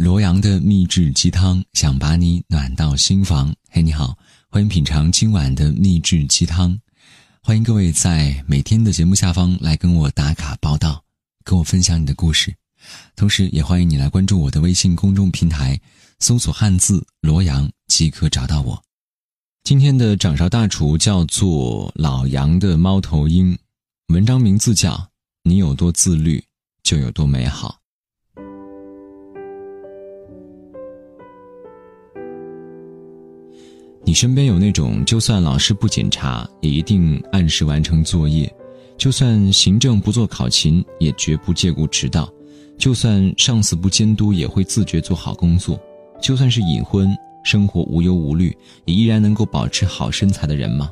罗阳的秘制鸡汤，想把你暖到心房。嘿，你好，欢迎品尝今晚的秘制鸡汤。欢迎各位在每天的节目下方来跟我打卡报道，跟我分享你的故事。同时，也欢迎你来关注我的微信公众平台，搜索汉字“罗阳”即可找到我。今天的掌勺大厨叫做老杨的猫头鹰，文章名字叫《你有多自律，就有多美好》。你身边有那种就算老师不检查也一定按时完成作业，就算行政不做考勤也绝不借故迟到，就算上司不监督也会自觉做好工作，就算是隐婚，生活无忧无虑也依然能够保持好身材的人吗？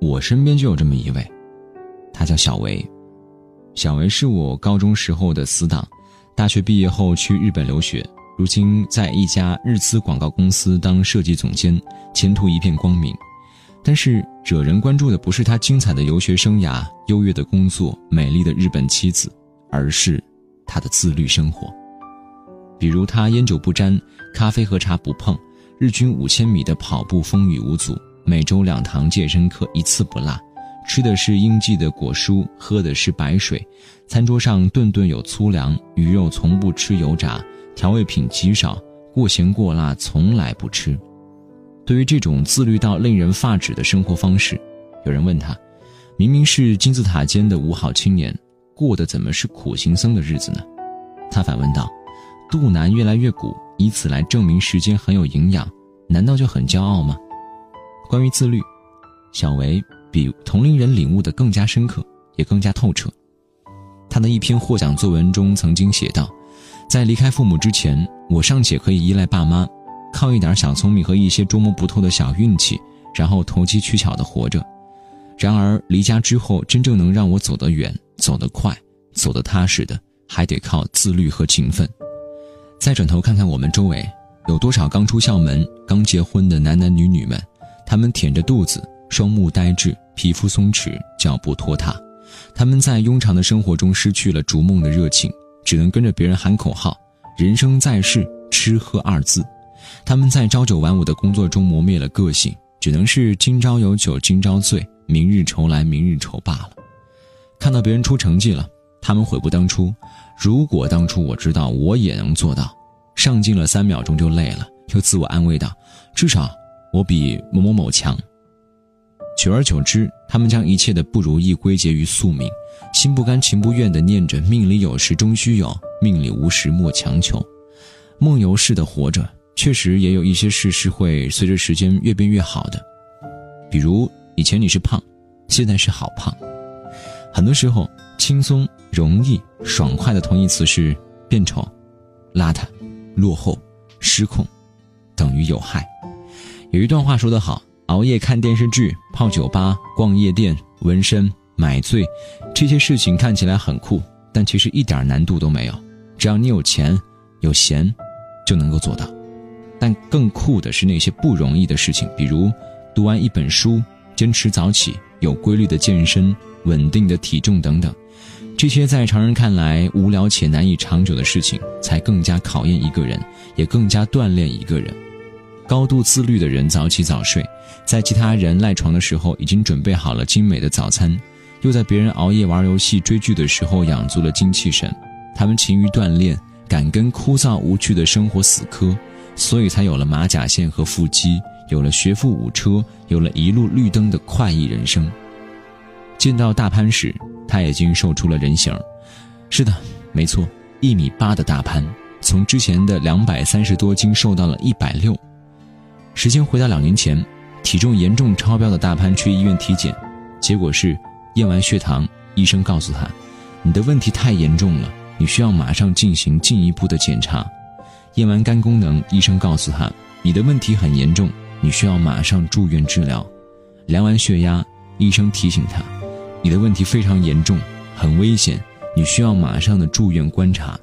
我身边就有这么一位，他叫小维。小维是我高中时候的死党，大学毕业后去日本留学。如今在一家日资广告公司当设计总监，前途一片光明。但是惹人关注的不是他精彩的游学生涯、优越的工作、美丽的日本妻子，而是他的自律生活。比如他烟酒不沾，咖啡和茶不碰，日均五千米的跑步风雨无阻，每周两堂健身课一次不落，吃的是应季的果蔬，喝的是白水，餐桌上顿顿有粗粮，鱼肉从不吃油炸。调味品极少，过咸过辣从来不吃。对于这种自律到令人发指的生活方式，有人问他：“明明是金字塔尖的五好青年，过的怎么是苦行僧的日子呢？”他反问道：“肚腩越来越鼓，以此来证明时间很有营养，难道就很骄傲吗？”关于自律，小维比同龄人领悟的更加深刻，也更加透彻。他的一篇获奖作文中曾经写道。在离开父母之前，我尚且可以依赖爸妈，靠一点小聪明和一些捉摸不透的小运气，然后投机取巧的活着。然而离家之后，真正能让我走得远、走得快、走得踏实的，还得靠自律和勤奋。再转头看看我们周围，有多少刚出校门、刚结婚的男男女女们，他们腆着肚子，双目呆滞，皮肤松弛，脚步拖沓，他们在庸常的生活中失去了逐梦的热情。只能跟着别人喊口号，人生在世，吃喝二字。他们在朝九晚五的工作中磨灭了个性，只能是今朝有酒今朝醉，明日愁来明日愁罢了。看到别人出成绩了，他们悔不当初。如果当初我知道，我也能做到。上进了三秒钟就累了，又自我安慰道：至少我比某某某强。久而久之，他们将一切的不如意归结于宿命。心不甘情不愿地念着“命里有时终须有，命里无时莫强求”，梦游似的活着。确实也有一些事是会随着时间越变越好的，比如以前你是胖，现在是好胖。很多时候，轻松、容易、爽快的同义词是变丑、邋遢、落后、失控，等于有害。有一段话说得好：熬夜看电视剧、泡酒吧、逛夜店、纹身。买醉，这些事情看起来很酷，但其实一点难度都没有。只要你有钱、有闲，就能够做到。但更酷的是那些不容易的事情，比如读完一本书、坚持早起、有规律的健身、稳定的体重等等。这些在常人看来无聊且难以长久的事情，才更加考验一个人，也更加锻炼一个人。高度自律的人早起早睡，在其他人赖床的时候，已经准备好了精美的早餐。又在别人熬夜玩游戏、追剧的时候养足了精气神，他们勤于锻炼，敢跟枯燥无趣的生活死磕，所以才有了马甲线和腹肌，有了学富五车，有了一路绿灯的快意人生。见到大潘时，他已经瘦出了人形。是的，没错，一米八的大潘，从之前的两百三十多斤瘦到了一百六。时间回到两年前，体重严重超标的大潘去医院体检，结果是。验完血糖，医生告诉他：“你的问题太严重了，你需要马上进行进一步的检查。”验完肝功能，医生告诉他：“你的问题很严重，你需要马上住院治疗。”量完血压，医生提醒他：“你的问题非常严重，很危险，你需要马上的住院观察。”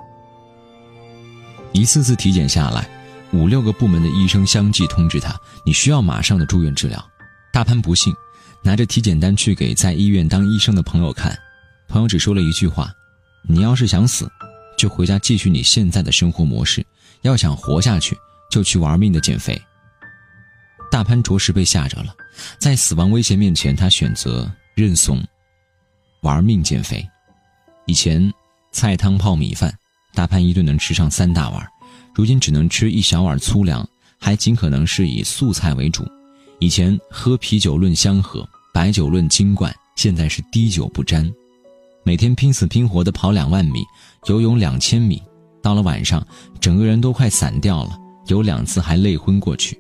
一次次体检下来，五六个部门的医生相继通知他：“你需要马上的住院治疗。”大潘不信。拿着体检单去给在医院当医生的朋友看，朋友只说了一句话：“你要是想死，就回家继续你现在的生活模式。要想活下去，就去玩命的减肥。大潘着实被吓着了，在死亡威胁面前，他选择认怂，玩命减肥。以前菜汤泡米饭，大潘一顿能吃上三大碗，如今只能吃一小碗粗粮，还尽可能是以素菜为主。以前喝啤酒论香喝，白酒论金冠，现在是滴酒不沾。每天拼死拼活地跑两万米，游泳两千米，到了晚上，整个人都快散掉了，有两次还累昏过去。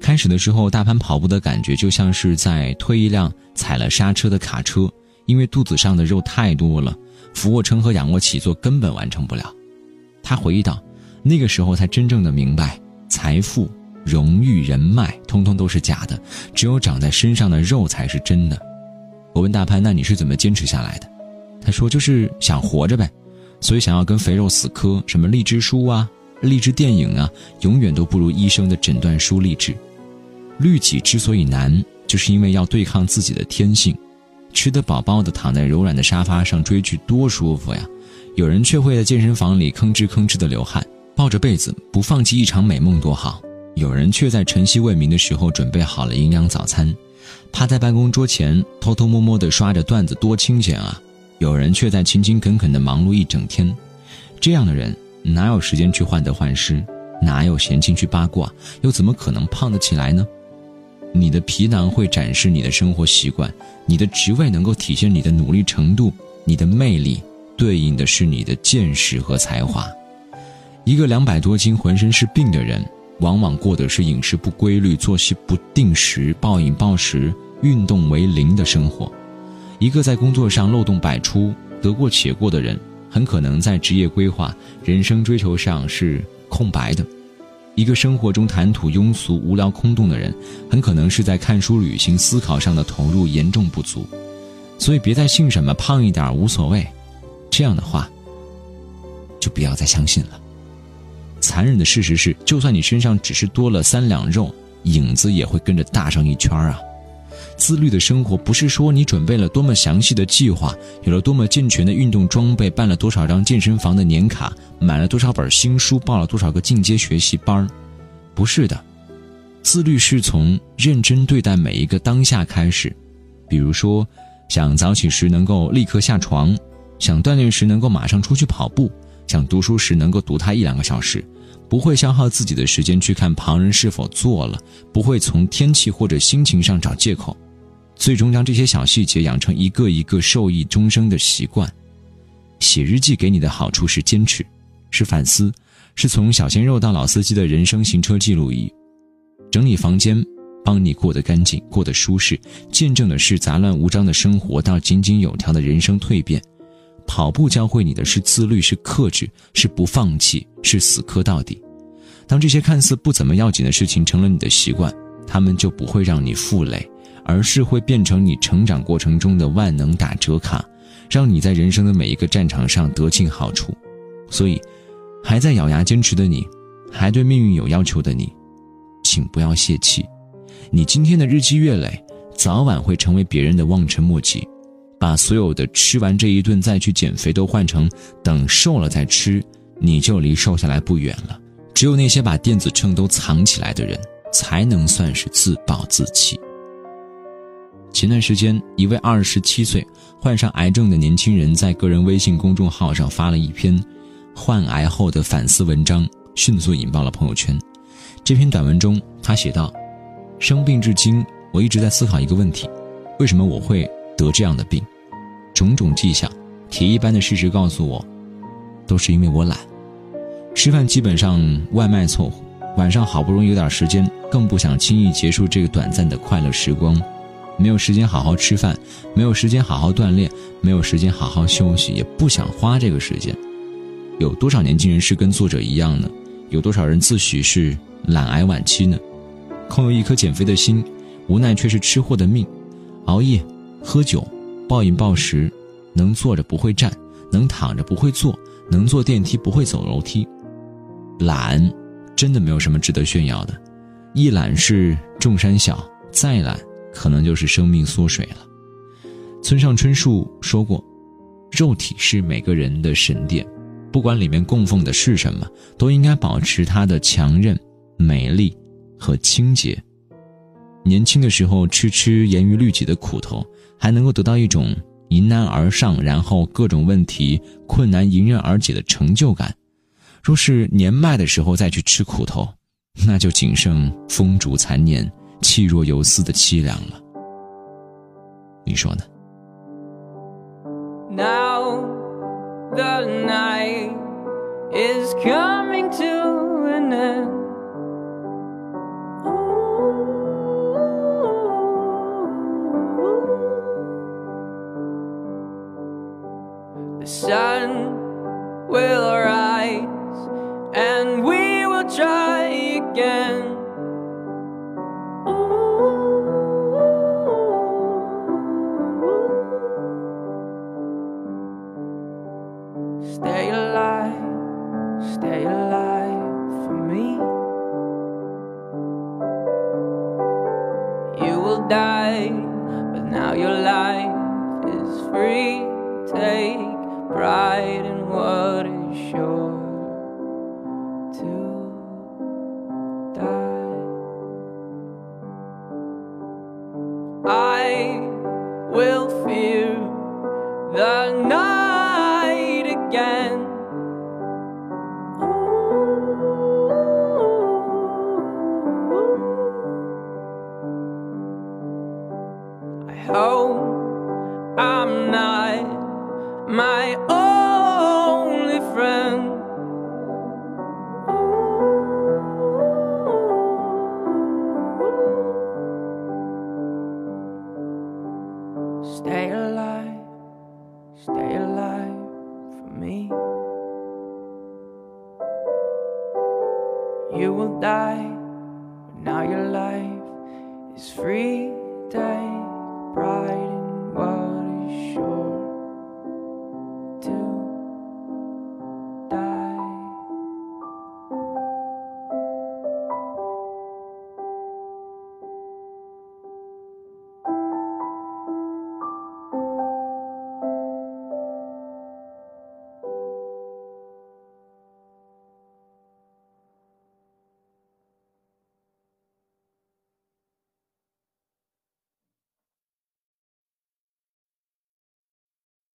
开始的时候，大潘跑步的感觉就像是在推一辆踩了刹车的卡车，因为肚子上的肉太多了，俯卧撑和仰卧起坐根本完成不了。他回忆道：“那个时候才真正的明白，财富、荣誉、人脉，通通都是假的，只有长在身上的肉才是真的。”我问大潘：“那你是怎么坚持下来的？”他说：“就是想活着呗，所以想要跟肥肉死磕。什么励志书啊、励志电影啊，永远都不如医生的诊断书励志。律己之所以难，就是因为要对抗自己的天性。吃得饱饱的，躺在柔软的沙发上追剧，多舒服呀！有人却会在健身房里吭哧吭哧的流汗，抱着被子不放弃一场美梦，多好！有人却在晨曦未明的时候准备好了营养早餐，趴在办公桌前偷偷摸摸地刷着段子，多清闲啊！有人却在勤勤恳恳地忙碌一整天，这样的人哪有时间去患得患失，哪有闲情去八卦，又怎么可能胖得起来呢？你的皮囊会展示你的生活习惯，你的职位能够体现你的努力程度，你的魅力对应的是你的见识和才华。一个两百多斤、浑身是病的人，往往过的是饮食不规律、作息不定时、暴饮暴食、运动为零的生活。一个在工作上漏洞百出、得过且过的人，很可能在职业规划、人生追求上是空白的；一个生活中谈吐庸俗、无聊空洞的人，很可能是在看书、旅行、思考上的投入严重不足。所以，别再信什么胖一点无所谓，这样的话，就不要再相信了。残忍的事实是，就算你身上只是多了三两肉，影子也会跟着大上一圈啊。自律的生活不是说你准备了多么详细的计划，有了多么健全的运动装备，办了多少张健身房的年卡，买了多少本新书，报了多少个进阶学习班不是的。自律是从认真对待每一个当下开始。比如说，想早起时能够立刻下床，想锻炼时能够马上出去跑步，想读书时能够读它一两个小时，不会消耗自己的时间去看旁人是否做了，不会从天气或者心情上找借口。最终将这些小细节养成一个一个受益终生的习惯。写日记给你的好处是坚持，是反思，是从小鲜肉到老司机的人生行车记录仪。整理房间，帮你过得干净，过得舒适，见证的是杂乱无章的生活到井井有条的人生蜕变。跑步教会你的是自律，是克制，是不放弃，是死磕到底。当这些看似不怎么要紧的事情成了你的习惯，他们就不会让你负累。而是会变成你成长过程中的万能打折卡，让你在人生的每一个战场上得尽好处。所以，还在咬牙坚持的你，还对命运有要求的你，请不要泄气。你今天的日积月累，早晚会成为别人的望尘莫及。把所有的吃完这一顿再去减肥都换成等瘦了再吃，你就离瘦下来不远了。只有那些把电子秤都藏起来的人，才能算是自暴自弃。前段时间，一位二十七岁患上癌症的年轻人在个人微信公众号上发了一篇患癌后的反思文章，迅速引爆了朋友圈。这篇短文中，他写道：“生病至今，我一直在思考一个问题：为什么我会得这样的病？种种迹象，铁一般的事实告诉我，都是因为我懒。吃饭基本上外卖凑合，晚上好不容易有点时间，更不想轻易结束这个短暂的快乐时光。”没有时间好好吃饭，没有时间好好锻炼，没有时间好好休息，也不想花这个时间。有多少年轻人是跟作者一样呢？有多少人自诩是懒癌晚期呢？空有一颗减肥的心，无奈却是吃货的命。熬夜、喝酒、暴饮暴食，能坐着不会站，能躺着不会坐，能坐电梯不会走楼梯。懒，真的没有什么值得炫耀的。一懒是众山小，再懒。可能就是生命缩水了。村上春树说过：“肉体是每个人的神殿，不管里面供奉的是什么，都应该保持它的强韧、美丽和清洁。年轻的时候吃吃严于律己的苦头，还能够得到一种迎难而上，然后各种问题困难迎刃而解的成就感。若是年迈的时候再去吃苦头，那就仅剩风烛残年、气若游丝的凄凉了。你说呢？Now？the night is coming to an end. Sun will rise and we will try again. Stay alive, stay alive for me. You will die, but now your life is free. Take bright and what it. Stay alive, stay alive for me. You will die, but now your life is free. Pride.